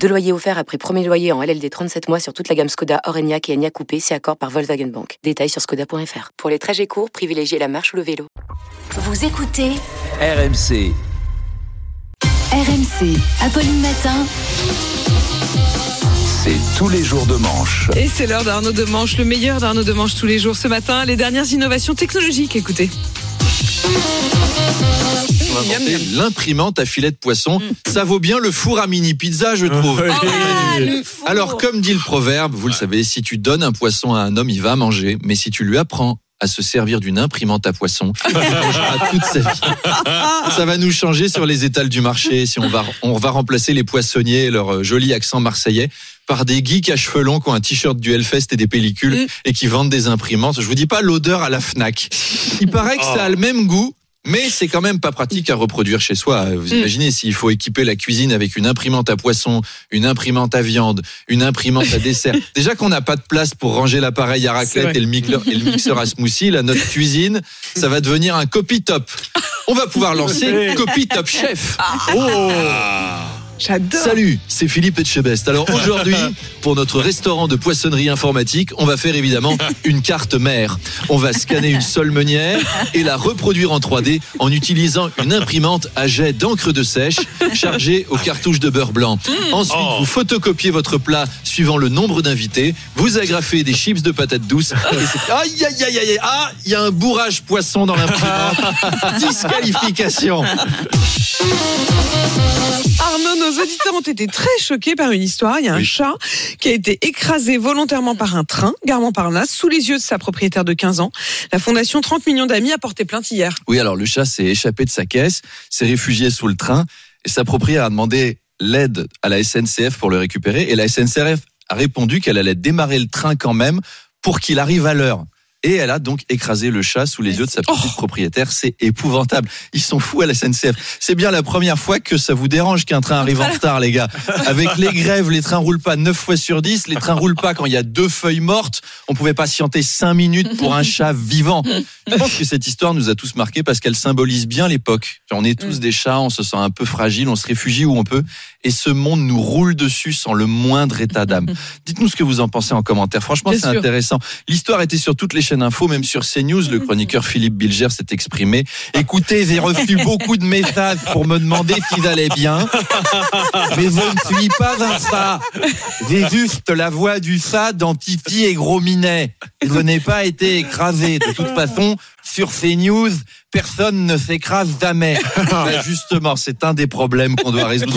Deux loyers offerts après premier loyer en LLD 37 mois sur toute la gamme Skoda, Orenia et Enya Coupé, c'est accord par Volkswagen Bank. Détails sur skoda.fr. Pour les trajets courts, privilégiez la marche ou le vélo. Vous écoutez RMC. RMC, Apolline Matin. C'est tous les jours de manche. Et c'est l'heure d'Arnaud de Manche, le meilleur d'Arnaud de Manche tous les jours ce matin. Les dernières innovations technologiques, écoutez. On va Miam, inventer miam. l'imprimante à filet de poisson. Mm. Ça vaut bien le four à mini pizza, je trouve. Ah, le four. Alors, comme dit le proverbe, vous le savez, si tu donnes un poisson à un homme, il va manger. Mais si tu lui apprends à se servir d'une imprimante à poisson, toute sa vie. Ça va nous changer sur les étals du marché. Si on va, on va remplacer les poissonniers, et leur euh, joli accent marseillais, par des geeks à cheveux longs qui ont un t-shirt du Hellfest et des pellicules et qui vendent des imprimantes. Je vous dis pas l'odeur à la Fnac. Il paraît que ça a le même goût. Mais c'est quand même pas pratique à reproduire chez soi. Vous Mm. imaginez s'il faut équiper la cuisine avec une imprimante à poisson, une imprimante à viande, une imprimante à dessert. Déjà qu'on n'a pas de place pour ranger l'appareil à raclette et le, mixeur, et le mixeur à smoothie, là, notre cuisine, ça va devenir un copy top. On va pouvoir lancer Copy Top Chef. J'adore. Salut, c'est Philippe Etchebest. Alors aujourd'hui, pour notre restaurant de poissonnerie informatique, on va faire évidemment une carte mère. On va scanner une seule meunière et la reproduire en 3D en utilisant une imprimante à jet d'encre de sèche chargée aux cartouches de beurre blanc. Ensuite, vous photocopiez votre plat suivant le nombre d'invités, vous agrafez des chips de patates douces. et Aïe, aïe, aïe, aïe, aïe. Ah, il y a un bourrage poisson dans l'imprimante. Disqualification. Arnaud, nos auditeurs ont été très choqués par une histoire. Il y a un Oui. chat qui a été écrasé volontairement par un train, gare Montparnasse, sous les yeux de sa propriétaire de 15 ans. La fondation 30 millions d'amis a porté plainte hier. Oui, alors le chat s'est échappé de sa caisse, s'est réfugié sous le train et sa propriétaire a demandé l'aide à la SNCF pour le récupérer et la SNCF a répondu qu'elle allait démarrer le train quand même pour qu'il arrive à l'heure. Et elle a donc écrasé le chat sous les yeux de sa petite Oh. propriétaire. C'est épouvantable. Ils sont fous à la SNCF. C'est bien la première fois que ça vous dérange qu'un train arrive en retard, les gars. Avec les grèves, les trains roulent pas 9 fois sur 10. Les trains roulent pas quand il y a deux feuilles mortes. On pouvait patienter 5 minutes pour un chat vivant. Je pense que cette histoire nous a tous marqués parce qu'elle symbolise bien l'époque. On est tous des chats, on se sent un peu fragile, on se réfugie où on peut. Et ce monde nous roule dessus sans le moindre état d'âme. Dites-nous ce que vous en pensez en commentaire. Franchement, c'est intéressant. L'histoire était sur toutes les chaînes info, même sur CNews. Le chroniqueur Philippe Bilger s'est exprimé. Écoutez, j'ai reçu beaucoup de messages pour me demander s'ils allaient bien. Mais je ne suis pas un chat. J'ai juste la voix du chat dans Titi et Gros Minet. Je n'ai pas été écrasé. De toute façon, sur CNews, personne ne s'écrase jamais. Ben justement, c'est un des problèmes qu'on doit résoudre.